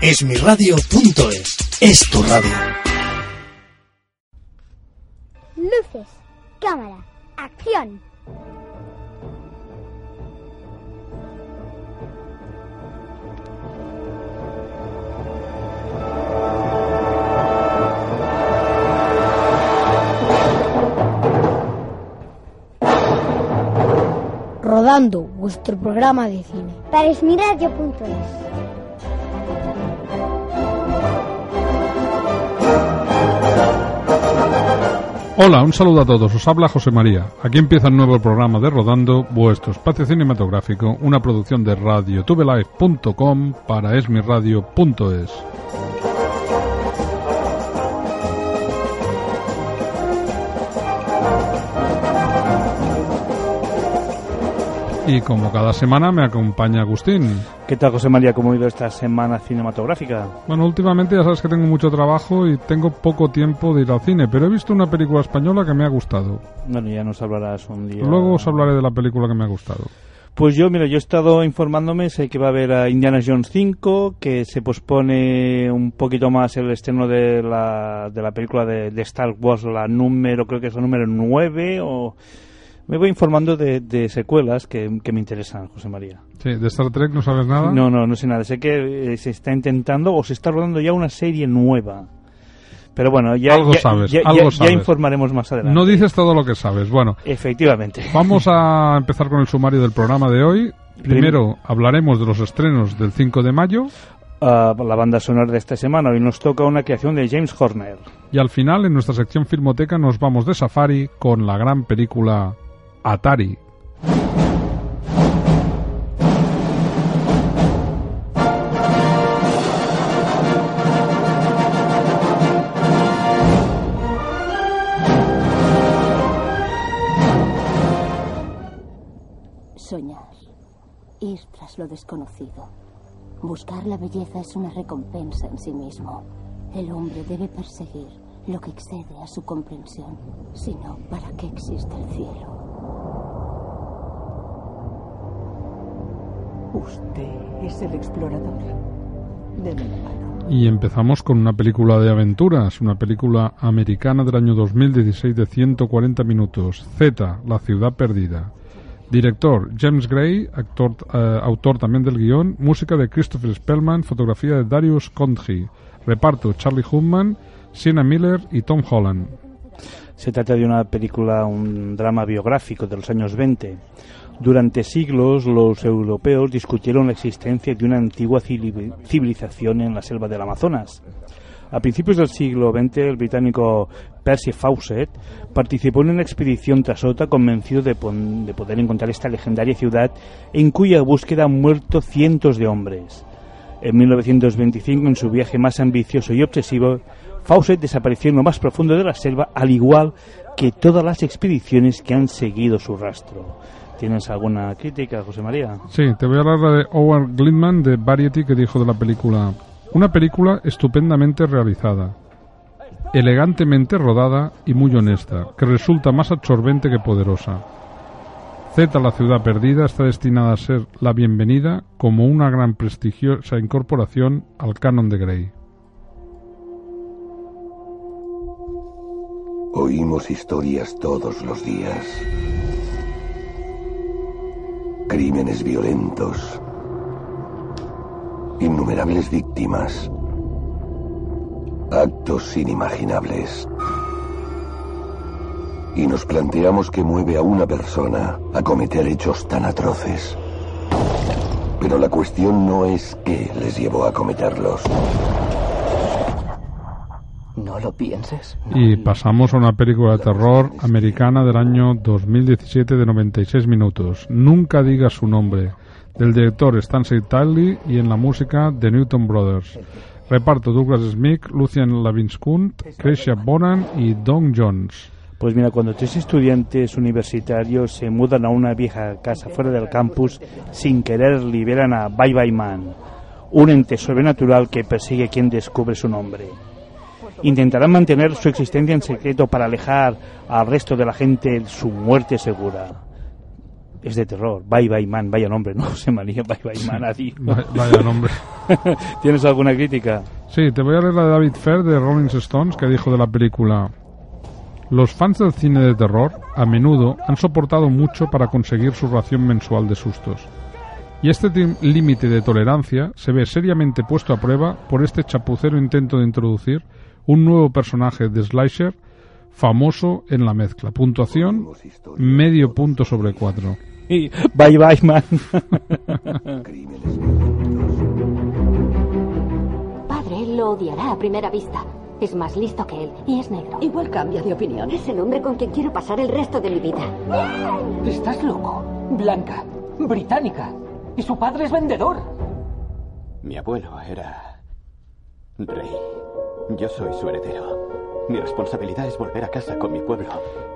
Esmiradio.es es tu radio. Luces, cámara, acción. Rodando, vuestro programa de cine. Para esmiradio.es. Hola, un saludo a todos. Os habla José María. Aquí empieza el nuevo programa de Rodando, vuestro espacio cinematográfico, una producción de radiotubelife.com para esmiradio.es. Y como cada semana me acompaña Agustín. ¿Qué tal, José María? ¿Cómo ha ido esta semana cinematográfica? Bueno, últimamente ya sabes que tengo mucho trabajo y tengo poco tiempo de ir al cine, pero he visto una película española que me ha gustado. Bueno, ya nos hablarás un día. Luego os hablaré de la película que me ha gustado. Pues yo, mira, yo he estado informándome, sé que va a haber a Indiana Jones 5, que se pospone un poquito más el estreno de la, de la película de, de Star Wars, la número, creo que es la número 9 o... Me voy informando de, de secuelas que, que, me interesan, José María. Sí, ¿de Star Trek no sabes nada? No, no, no sé nada. Sé que eh, se está intentando o se está rodando ya una serie nueva. Pero bueno, ya, algo ya, sabes, ya, algo ya, sabes. informaremos más adelante. No dices todo lo que sabes. Bueno, efectivamente. Vamos a empezar con el sumario del programa de hoy. Primero hablaremos de los estrenos del 5 de mayo. Uh, la banda sonora de esta semana. Hoy nos toca una creación de James Horner. Y al final, en nuestra sección Filmoteca, nos vamos de safari con la gran película Atari. Soñar. Ir tras lo desconocido. Buscar la belleza es una recompensa en sí mismo. El hombre debe perseguir lo que excede a su comprensión. Si no, ¿para qué existe el cielo? Es el explorador. Y empezamos con una película de aventuras, una película americana del año 2016 de 140 minutos. Z, La ciudad perdida. Director James Gray, eh, autor también del guion, música de Christopher Spellman, fotografía de Darius Conji, reparto Charlie Hunnam, Sienna Miller y Tom Holland. Se trata de una película, un drama biográfico de los años 20. Durante siglos los europeos discutieron la existencia de una antigua civilización en la selva del Amazonas. A principios del siglo XX, el británico Percy Fawcett participó en una expedición tras otra convencido de, de, poder encontrar esta legendaria ciudad en cuya búsqueda han muerto cientos de hombres. En 1925, en su viaje más ambicioso y obsesivo, Fawcett desapareció en lo más profundo de la selva, al igual que todas las expediciones que han seguido su rastro. ¿Tienes alguna crítica, José María? Sí, te voy a hablar de Howard Glitman de Variety que dijo de la película una película estupendamente realizada, elegantemente rodada y muy honesta, que resulta más absorbente que poderosa. Z, la ciudad perdida, está destinada a ser la bienvenida como una gran prestigiosa incorporación al canon de Grey. Oímos historias todos los días. Crímenes violentos, innumerables víctimas, actos inimaginables. Y nos planteamos qué mueve a una persona a cometer hechos tan atroces. Pero la cuestión no es qué les llevó a cometerlos. No lo pienses. No, y pasamos a una película de terror americana del año 2017 de 96 minutos. Nunca digas su nombre del director Stanley Tiley y en la música de Newton Brothers. Reparto Douglas Smith, Lucian Lavinskunt, Crecia Bonan y Don Jones. Pues mira, cuando tres estudiantes universitarios se mudan a una vieja casa fuera del campus, sin querer liberan a Bye Bye Man, un ente sobrenatural que persigue a quien descubre su nombre. Intentarán mantener su existencia en secreto para alejar al resto de la gente su muerte segura. Es de terror. Bye Bye Man, vaya nombre, no se manía Bye Bye Man a ti. Vaya, nombre. ¿Tienes alguna crítica? Sí, te voy a leer la de David Fair de Rolling Stones que dijo de la película. Los fans del cine de terror a menudo han soportado mucho para conseguir su ración mensual de sustos. Y este límite de tolerancia se ve seriamente puesto a prueba por este chapucero intento de introducir un nuevo personaje de slasher famoso en la mezcla. Puntuación medio punto sobre cuatro. Y Bye Bye Man. Padre lo odiará a primera vista. Es más listo que él y es negro. Igual cambia de opinión. Es el hombre con quien quiero pasar el resto de mi vida. Estás loco. Blanca, británica. Y su padre es vendedor. Mi abuelo era rey. Yo soy su heredero. Mi responsabilidad es volver a casa con mi pueblo.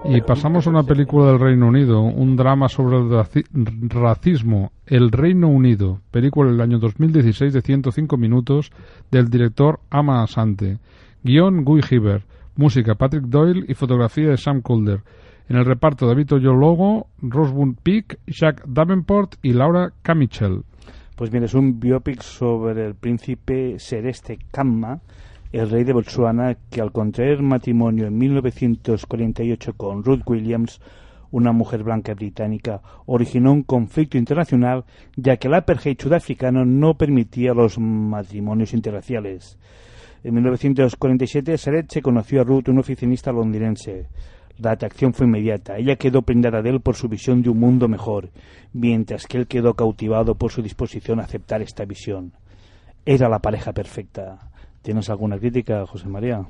Y pasamos a una película del Reino Unido, un drama sobre el raci- racismo, El Reino Unido, película del año 2016 de 105 minutos del director Ama Asante, guion Guy Hibbert, música Patrick Doyle y fotografía de Sam Calder. En el reparto David Oyelowo, Rosebud Peak, Jack Davenport y Laura Camichel. Pues bien, es un biopic sobre el príncipe Sereste Kamma, el rey de Botsuana, que al contraer matrimonio en 1948 con Ruth Williams, una mujer blanca británica, originó un conflicto internacional ya que el apartheid sudafricano no permitía los matrimonios interraciales. En 1947, Seret se conoció a Ruth, un oficinista londinense. La atracción fue inmediata. Ella quedó prendada de él por su visión de un mundo mejor, mientras que él quedó cautivado por su disposición a aceptar esta visión. Era la pareja perfecta. ¿Tienes alguna crítica, José María?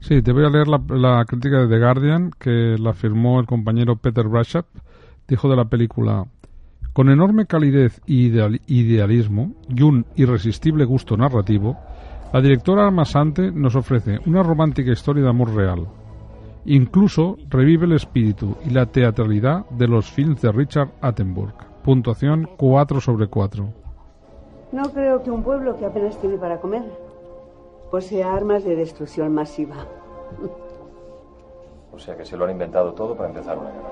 Sí, te voy a leer la, la crítica de The Guardian que la firmó el compañero Peter Brashap. Dijo de la película, con enorme calidez y ideal- idealismo y un irresistible gusto narrativo, la directora Armasante nos ofrece una romántica historia de amor real. Incluso revive el espíritu y la teatralidad de los films de Richard Attenborough. Puntuación 4 sobre 4. No creo que un pueblo que apenas tiene para comer posea armas de destrucción masiva. O sea que se lo han inventado todo para empezar una guerra.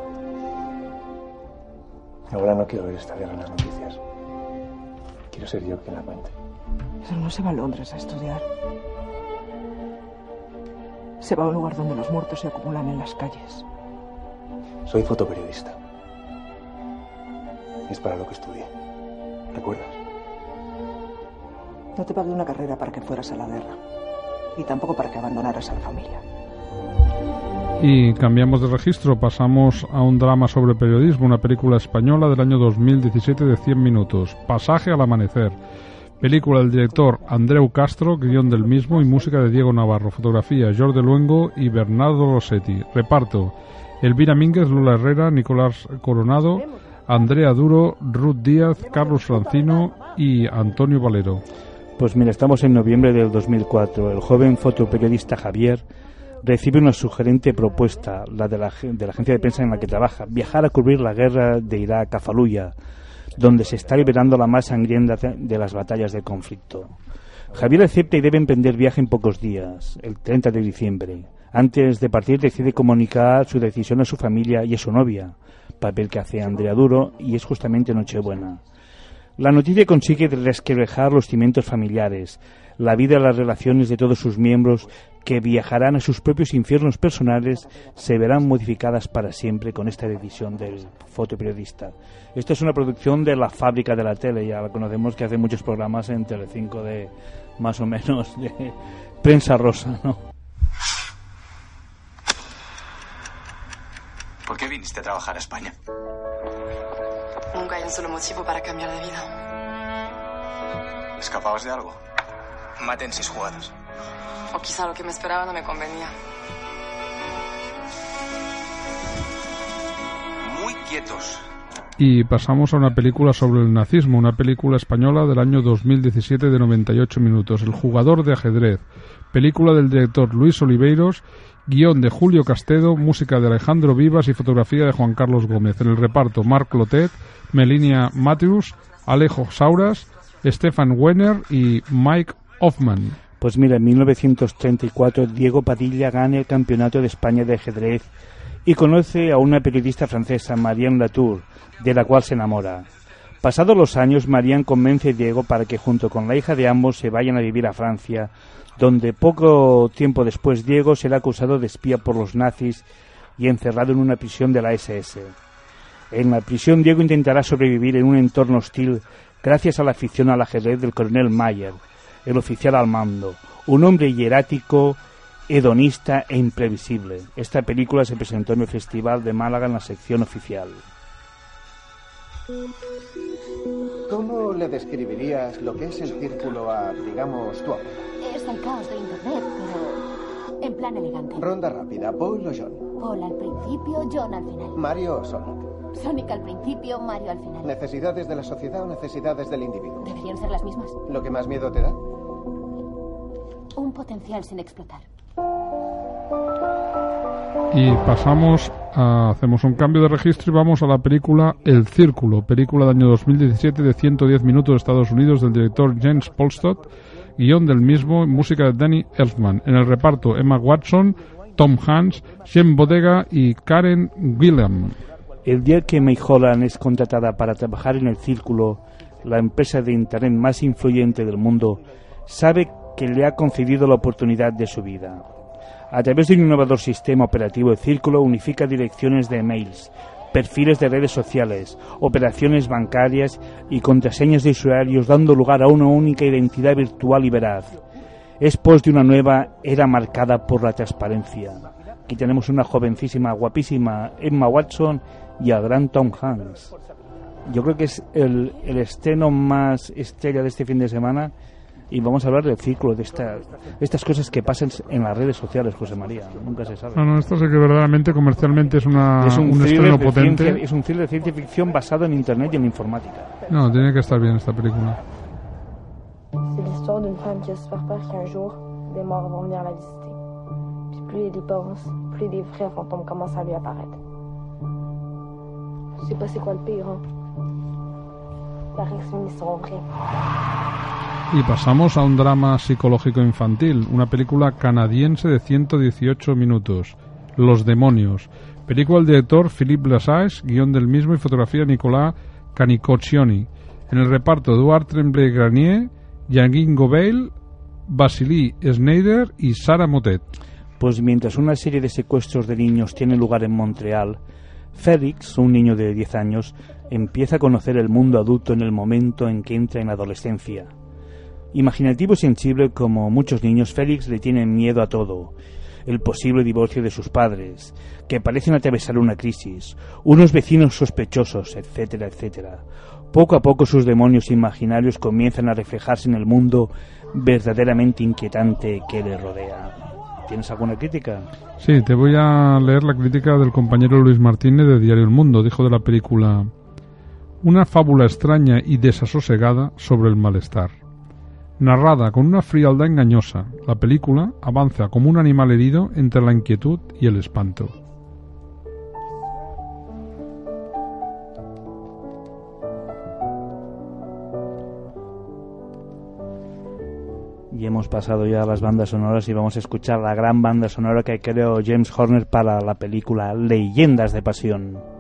Ahora no quiero ver esta guerra en las noticias. Quiero ser yo quien la cuente. Pero no se va a Londres a estudiar. Se va a un lugar donde los muertos se acumulan en las calles. Soy fotoperiodista. Es para lo que estudié. ¿Recuerdas? No te pagué una carrera para que fueras a la guerra. Y tampoco para que abandonaras a la familia. Y cambiamos de registro, pasamos a un drama sobre periodismo, una película española del año 2017 de 100 minutos, Pasaje al Amanecer. Película del director Andreu Castro, guion del mismo y música de Diego Navarro, fotografía Jordi Luengo y Bernardo Rossetti. Reparto, Elvira Mínguez, Lula Herrera, Nicolás Coronado, Andrea Duro, Ruth Díaz, Carlos Francino y Antonio Valero. Pues mira, estamos en noviembre del 2004. El joven fotoperiodista Javier recibe una sugerente propuesta, la de la, de la agencia de prensa en la que trabaja, viajar a cubrir la guerra de Irak a Faluya, donde se está liberando la más sangrienta de las batallas del conflicto. Javier acepta y debe emprender viaje en pocos días, el 30 de diciembre. Antes de partir decide comunicar su decisión a su familia y a su novia, papel que hace Andrea Duro y es justamente Nochebuena. La noticia consigue resquebrajar los cimientos familiares, la vida y las relaciones de todos sus miembros que viajarán a sus propios infiernos personales se verán modificadas para siempre con esta decisión del fotoperiodista. Esto es una producción de la fábrica de la tele, ya la conocemos que hace muchos programas en Telecinco de más o menos de prensa rosa, ¿no? ¿Por qué viniste a trabajar a España? Nunca hay un solo motivo para cambiar de vida. ¿Escapabas de algo? Maten seis jugadas. O quizá lo que me esperaba no me convenía. Muy quietos. Y pasamos a una película sobre el nazismo, una película española del año 2017 de 98 minutos, El jugador de ajedrez, película del director Luis Oliveiros, guion de Julio Castedo, música de Alejandro Vivas y fotografía de Juan Carlos Gómez. En el reparto, Marc Lotet, Melinia Matthews, Alejo Sauras, Stefan Wenner y Mike Hoffman. Pues mira, en 1934 Diego Padilla gana el Campeonato de España de ajedrez y conoce a una periodista francesa, Marianne Latour, de la cual se enamora. Pasados los años, Marianne convence a Diego para que junto con la hija de ambos se vayan a vivir a Francia, donde poco tiempo después Diego será acusado de espía por los nazis y encerrado en una prisión de la SS. En la prisión Diego intentará sobrevivir en un entorno hostil gracias a la afición al ajedrez del coronel Mayer, el oficial al mando, un hombre hierático, hedonista e imprevisible. Esta película se presentó en el Festival de Málaga en la sección oficial. ¿Cómo le describirías lo que es el círculo a, digamos, tu abuela? Es el caos de Internet, pero en plan elegante. Ronda rápida, Paul o John. Paul al principio, John al final. Mario o Sonic. Sonic al principio, Mario al final. ¿Necesidades de la sociedad o necesidades del individuo? Deberían ser las mismas. ¿Lo que más miedo te da? Un potencial sin explotar. Y pasamos a, hacemos un cambio de registro y vamos a la película El Círculo, película del año 2017 de 110 minutos de Estados Unidos del director James Polstott, guion del mismo, música de Danny Elfman. En el reparto Emma Watson, Tom Hanks, Jen Bodega y Karen Gillan. El día que May Holland es contratada para trabajar en El Círculo, la empresa de Internet más influyente del mundo, sabe que le ha concedido la oportunidad de su vida. A través de un innovador sistema operativo, el Círculo unifica direcciones de emails, perfiles de redes sociales, operaciones bancarias y contraseñas de usuarios, dando lugar a una única identidad virtual y veraz. Es pos de una nueva era marcada por la transparencia. Aquí tenemos una jovencísima, guapísima Emma Watson y a gran Tom Hanks. Yo creo que es el estreno más estrella de este fin de semana y vamos a hablar del círculo, de, esta, de estas cosas que pasan en las redes sociales, José María. Nunca se sabe. No, no, esto sé que verdaderamente comercialmente es, una, es un, un estreno potente. ciencia- es un thriller de ciencia ficción basado en Internet y en informática. No, tiene que estar bien esta película. C'est l'histoire d'une femme qui a super peur qu'un jour, des morts vont venir la visiter. Puis plus elle y pense, plus des vrais fantômes commencent à lui apparaître. Je sais pas c'est quoi le pire, hein. Paraît que c'est histoire vraie. Y pasamos a un drama psicológico infantil, una película canadiense de 118 minutos, Los demonios. Película del director Philippe Lassage, guion del mismo y fotografía Nicolas Canicoccioni. En el reparto Eduard Tremblay-Granier, Jean Gobel, Vasily Schneider y Sarah Motet. Pues mientras una serie de secuestros de niños tiene lugar en Montreal, Félix, un niño de 10 años, empieza a conocer el mundo adulto en el momento en que entra en la adolescencia. Imaginativo y sensible como muchos niños, Félix le tiene miedo a todo. El posible divorcio de sus padres, que parecen atravesar una crisis, unos vecinos sospechosos, etcétera, etcétera. Poco a poco sus demonios imaginarios comienzan a reflejarse en el mundo verdaderamente inquietante que le rodea. ¿Tienes alguna crítica? Sí, te voy a leer la crítica del compañero Luis Martínez de Diario El Mundo. Dijo de la película una fábula extraña y desasosegada sobre el malestar. Narrada con una frialdad engañosa, la película avanza como un animal herido entre la inquietud y el espanto. Y hemos pasado ya a las bandas sonoras y vamos a escuchar la gran banda sonora que creó James Horner para la película Leyendas de Pasión.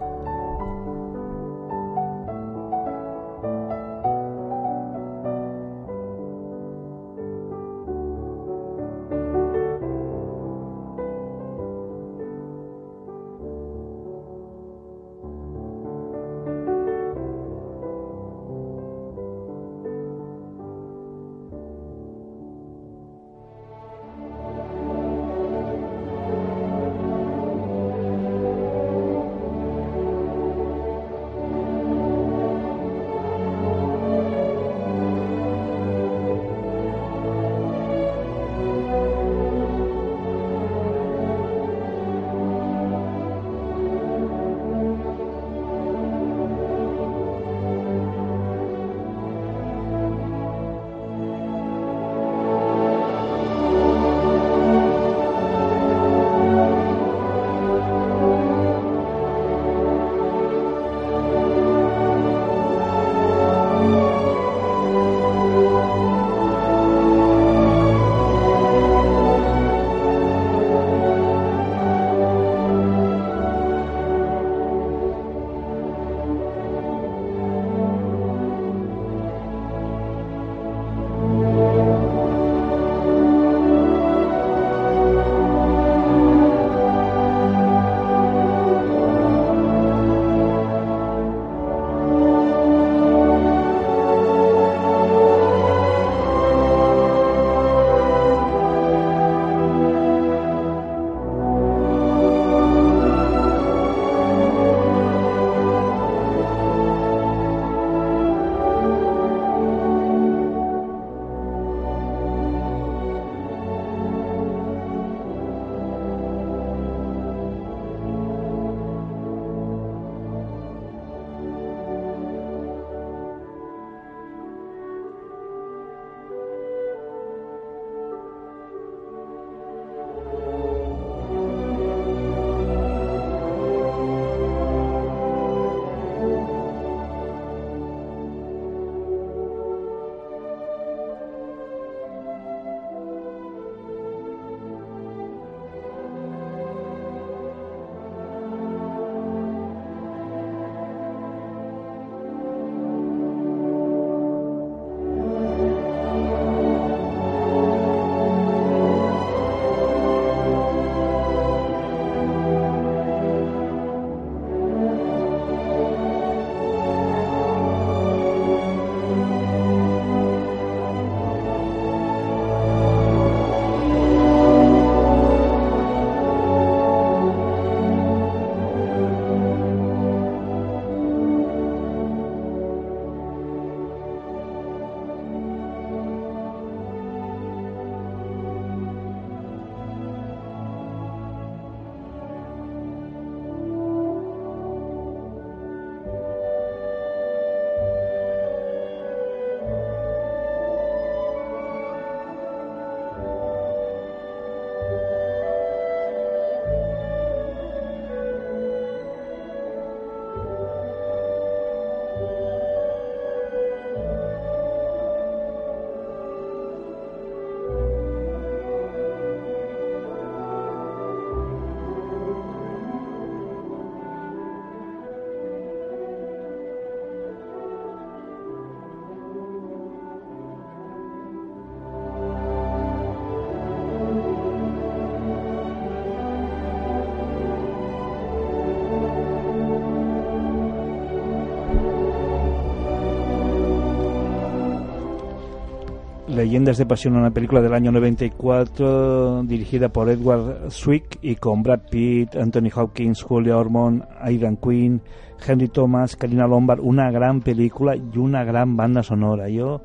Leyendas de Pasión, una película del año 94 dirigida por Edward Zwick y con Brad Pitt, Anthony Hopkins, Julia Ormond, Aidan Quinn, Henry Thomas, Karina Lombard, una gran película y una gran banda sonora. Yo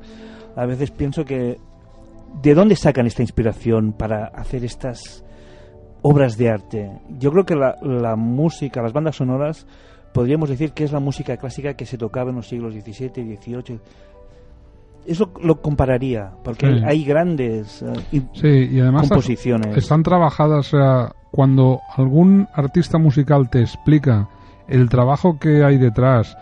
a veces pienso que ¿de dónde sacan esta inspiración para hacer estas obras de arte? Yo creo que la, la música, las bandas sonoras, podríamos decir que es la música clásica que se tocaba en los siglos XVII XVIII eso lo compararía, porque Sí. hay grandes eh, Sí, y además composiciones. están trabajadas, o sea, cuando algún artista musical te explica el trabajo que hay detrás,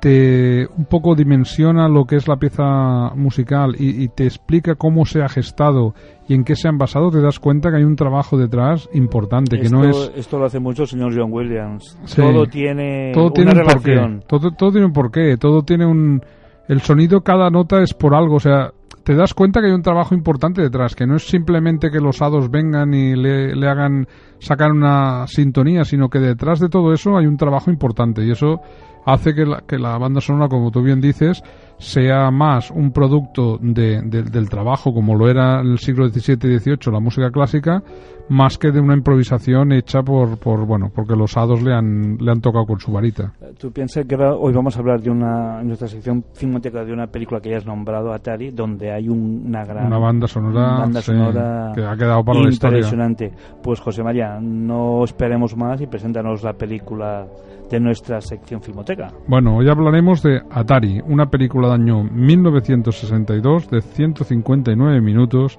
te un poco dimensiona lo que es la pieza musical y, y te explica cómo se ha gestado y en qué se han basado, te das cuenta que hay un trabajo detrás importante, que esto, no es... esto lo hace mucho el señor John Williams. Sí. Todo tiene todo tiene una un porqué. relación. Todo, todo tiene un porqué, todo tiene un... El sonido, cada nota es por algo, o sea, te das cuenta que hay un trabajo importante detrás, que no es simplemente que los hados vengan y le, le hagan sacar una sintonía, sino que detrás de todo eso hay un trabajo importante y eso hace que la, que la banda sonora, como tú bien dices, sea más un producto de- de- del trabajo, como lo era en el siglo XVII y XVIII la música clásica, más que de una improvisación hecha por, por bueno, porque los hados le han, le han tocado con su varita. Tú piensas que ahora- hoy vamos a hablar de una, en nuestra sección filmoteca de una película que ya has nombrado, Atari, donde hay un- una gran Una banda sonora, banda sí, sonora que ha quedado para la historia. impresionante. Pues José María, no esperemos más y preséntanos la película de nuestra sección filmoteca. Bueno, hoy hablaremos de Atari, una película de año 1962 de 159 minutos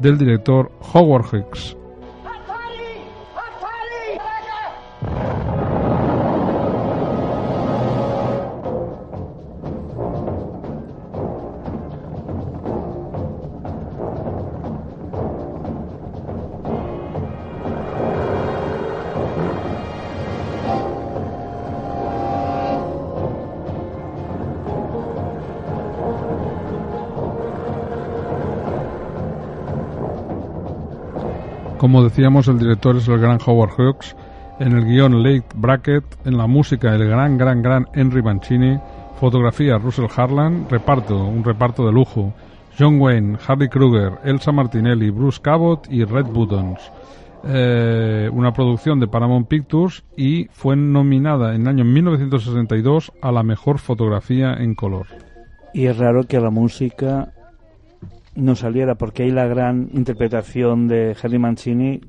del director Howard Hicks. Como decíamos, el director es el gran Howard Hawks, en el guion Lake Brackett, en la música el gran, gran, gran Henry Mancini, fotografía Russell Harlan, reparto, un reparto de lujo, John Wayne, Harry Kruger, Elsa Martinelli, Bruce Cabot y Red Buttons. Eh, una producción de Paramount Pictures y fue nominada en el año 1962 a la mejor fotografía en color. Y es raro que la música no saliera, porque hay la gran interpretación de Henry Mancini,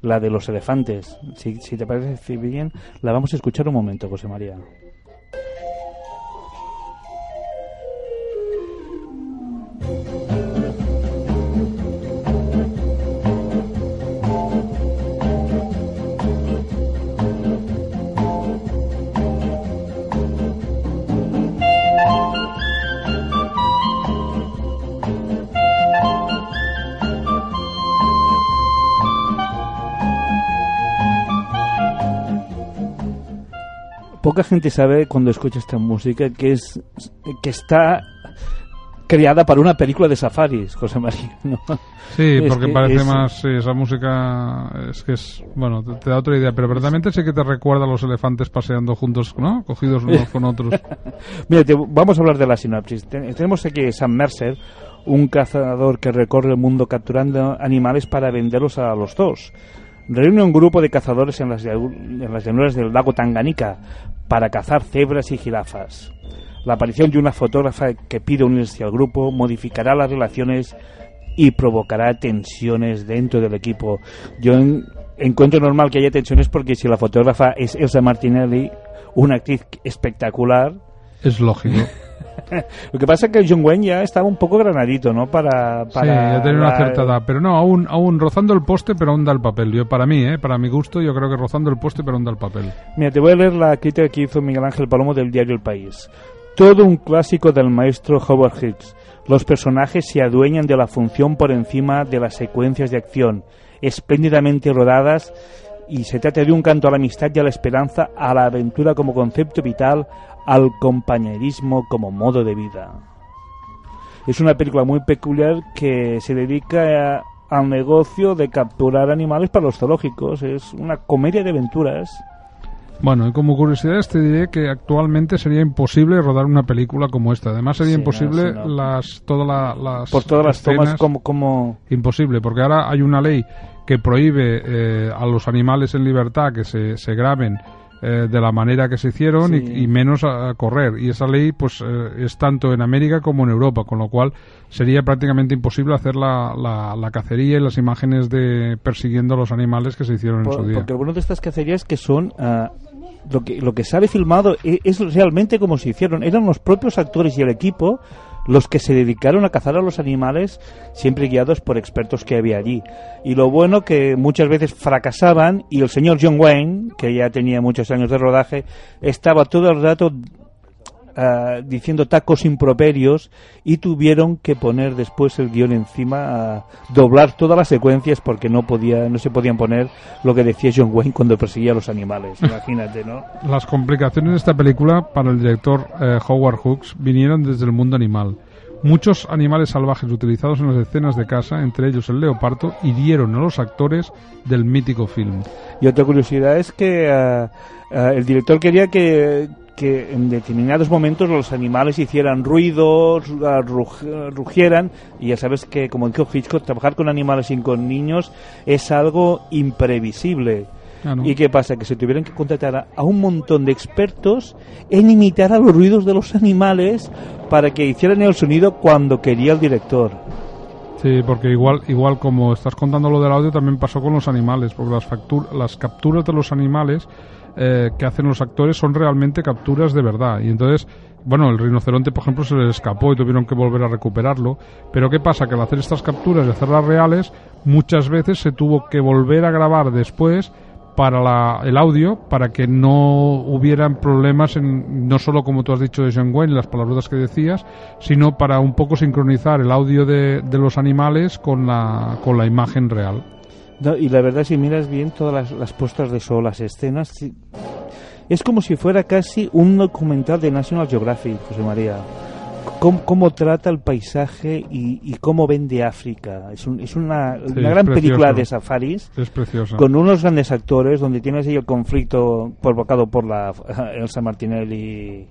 la de los elefantes. Si, si te parece bien, la vamos a escuchar un momento, José María. Poca gente sabe cuando escucha esta música que es que está creada para una película de safaris, José María. ¿no? Sí, Es porque que parece es- más, sí, esa música es que es, bueno, te, te da otra idea, pero verdaderamente sí que te recuerda a los elefantes paseando juntos, ¿no? Cogidos unos con otros. Mira, te- vamos a hablar de la sinopsis. Ten- tenemos aquí Sam Mercer, un cazador que recorre el mundo capturando animales para venderlos a los dos. Reúne un grupo de cazadores en las, en las llanuras del lago Tanganica para cazar cebras y jirafas. La aparición de una fotógrafa que pide unirse al grupo modificará las relaciones y provocará tensiones dentro del equipo. Yo en- encuentro normal que haya tensiones porque si la fotógrafa es Elsa Martinelli, una actriz espectacular, Es lógico. lo que pasa es que John Wayne ya estaba un poco granadito, ¿no? Para, Sí, para ya tiene una la- cierta edad, pero no, aún, aún rozando el poste, pero aún da el papel. Yo, para mí, ¿eh? Para mi gusto, yo creo que rozando el poste, pero aún da el papel. Mira, te voy a leer la crítica que hizo Miguel Ángel Palomo del diario El País. Todo un clásico del maestro Howard Hicks. Los personajes se adueñan de la función por encima de las secuencias de acción, espléndidamente rodadas, y se trata de un canto a la amistad y a la esperanza, a la aventura como concepto vital, al compañerismo como modo de vida. Es una película muy peculiar que se dedica a- al negocio de capturar animales para los zoológicos. Es una comedia de aventuras. Bueno, y como curiosidades te diré que actualmente sería imposible rodar una película como esta. Además sería Sí, no, imposible sí, no. las todas la- las Por todas las tomas, escenas. como, como Imposible, porque ahora hay una ley que prohíbe eh, a los animales en libertad que se, se graben eh, de la manera que se hicieron y- Sí. y, menos a, a correr. Y esa ley pues eh, es tanto en América como en Europa, con lo cual sería prácticamente imposible hacer la, la, la cacería y las imágenes de persiguiendo a los animales que se hicieron en su día. Porque bueno de estas cacerías que son ah, lo que lo que sale filmado e- es, realmente como se hicieron. Eran los propios actores y el equipo los que se dedicaron a cazar a los animales, siempre guiados por expertos que había allí. Y lo bueno que muchas veces fracasaban y el señor John Wayne, que ya tenía muchos años de rodaje, estaba todo el rato ah, diciendo tacos improperios y tuvieron que poner después el guion encima a doblar todas las secuencias porque no podía no se podían poner lo que decía John Wayne cuando perseguía a los animales imagínate no Las complicaciones de esta película para el director eh, Howard Hawks vinieron desde el mundo animal. Muchos animales salvajes utilizados en las escenas de caza, entre ellos el leopardo, hirieron a los actores del mítico film. y otra curiosidad es que ah, el director quería que que en determinados momentos los animales hicieran ruidos, ah, ruj- rugieran, y ya sabes que, como dijo Hitchcock, trabajar con animales y con niños es algo imprevisible. Ah, ¿no? ¿Y qué pasa? Que se tuvieron que contratar a, a un montón de expertos en imitar a los ruidos de los animales para que hicieran el sonido cuando quería el director. Sí, porque igual, igual como estás contando lo del audio, también pasó con los animales, porque las, factur- las capturas de los animales eh, que hacen los actores son realmente capturas de verdad. Y entonces, bueno, el rinoceronte, por ejemplo, se les escapó y tuvieron que volver a recuperarlo. Pero ¿qué pasa? Que al hacer estas capturas y hacerlas reales, muchas veces se tuvo que volver a grabar después para la- el audio para que no hubieran problemas en, no solo como tú has dicho de John Wayne las palabras que decías sino para un poco sincronizar el audio de, de los animales con la con la imagen real No, y la verdad, si miras bien todas las, las puestas de sol, las escenas, es como si fuera casi un documental de National Geographic, José María. Cómo, cómo trata el paisaje y, y cómo vende África. Es, un- es una, Sí, una gran película de safaris. es preciosa con unos grandes actores donde tienes ahí el conflicto provocado por la Elsa Martinelli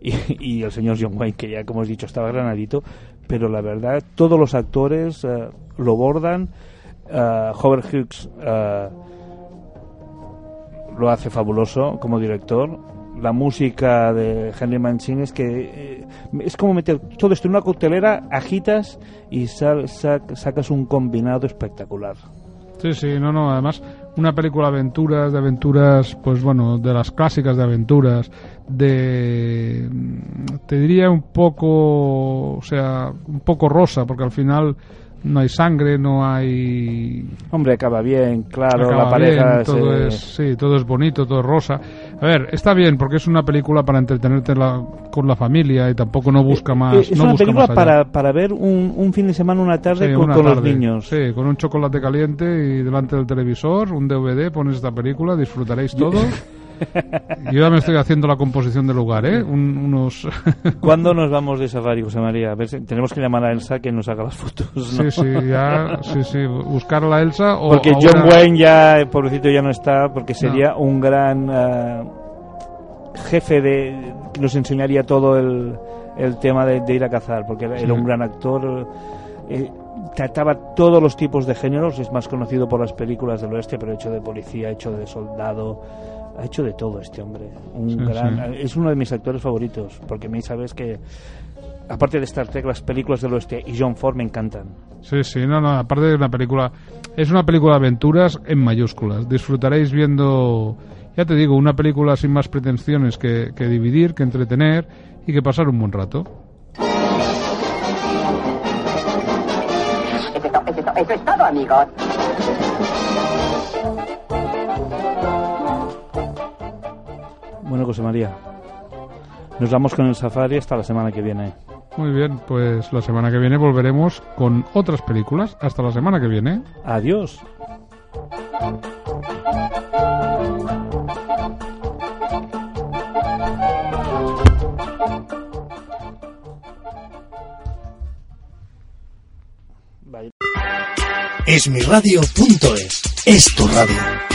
y, y el señor John Wayne que ya como has dicho estaba granadito pero la verdad todos los actores eh, lo bordan Eh, Howard Hughes eh, lo hace fabuloso como director. La música de Henry Mancini es que eh, es como meter todo esto en una coctelera agitas y sal- sac- sacas un combinado espectacular. Sí, sí, no, no, además una película de aventuras, de aventuras, pues bueno, de las clásicas de aventuras, de, te diría un poco, o sea, un poco rosa, porque al final no hay sangre, no hay... Hombre, acaba bien, claro, acaba la pareja bien, todo se- es, sí, todo es bonito, todo es rosa. A ver, está bien, porque es una película para entretenerte la- con la familia y tampoco no busca más, Eh, es no una busca película más para, para ver un, un fin de semana, una tarde Sí, con, una con los niños. Sí, con un chocolate caliente y delante del televisor, un DVD, pones esta película, disfrutaréis todos. Yo ya me estoy haciendo la composición del lugar, ¿eh? Un- unos... ¿Cuándo nos vamos de safari, José María? A ver si- tenemos que llamar a Elsa que nos haga las fotos. ¿no? Sí, sí, ya, sí, sí, buscar a la Elsa o... Porque John Wayne ya, pobrecito, ya no está, porque sería un gran eh, jefe de que nos enseñaría todo el, el tema de, de ir a cazar, porque Sí. era un gran actor. eh, trataba todos los tipos de géneros, es más conocido por las películas del oeste, pero hecho de policía, hecho de soldado, ha hecho de todo este hombre. Un Sí, gran, sí. Es uno de mis actores favoritos, porque mí sabes que, aparte de Star Trek, las películas del oeste y John Ford me encantan. Sí, sí, no, no, aparte de una película... Es una película de aventuras en mayúsculas. Disfrutaréis viendo, ya te digo, una película sin más pretensiones que, que dividir, que entretener y que pasar un buen rato. Eso es todo, eso es todo, amigos. Bueno, José María, nos vamos con el safari hasta la semana que viene. Muy bien, pues la semana que viene volveremos con otras películas. Hasta la semana que viene. Adiós. Esmiradio.es es tu radio.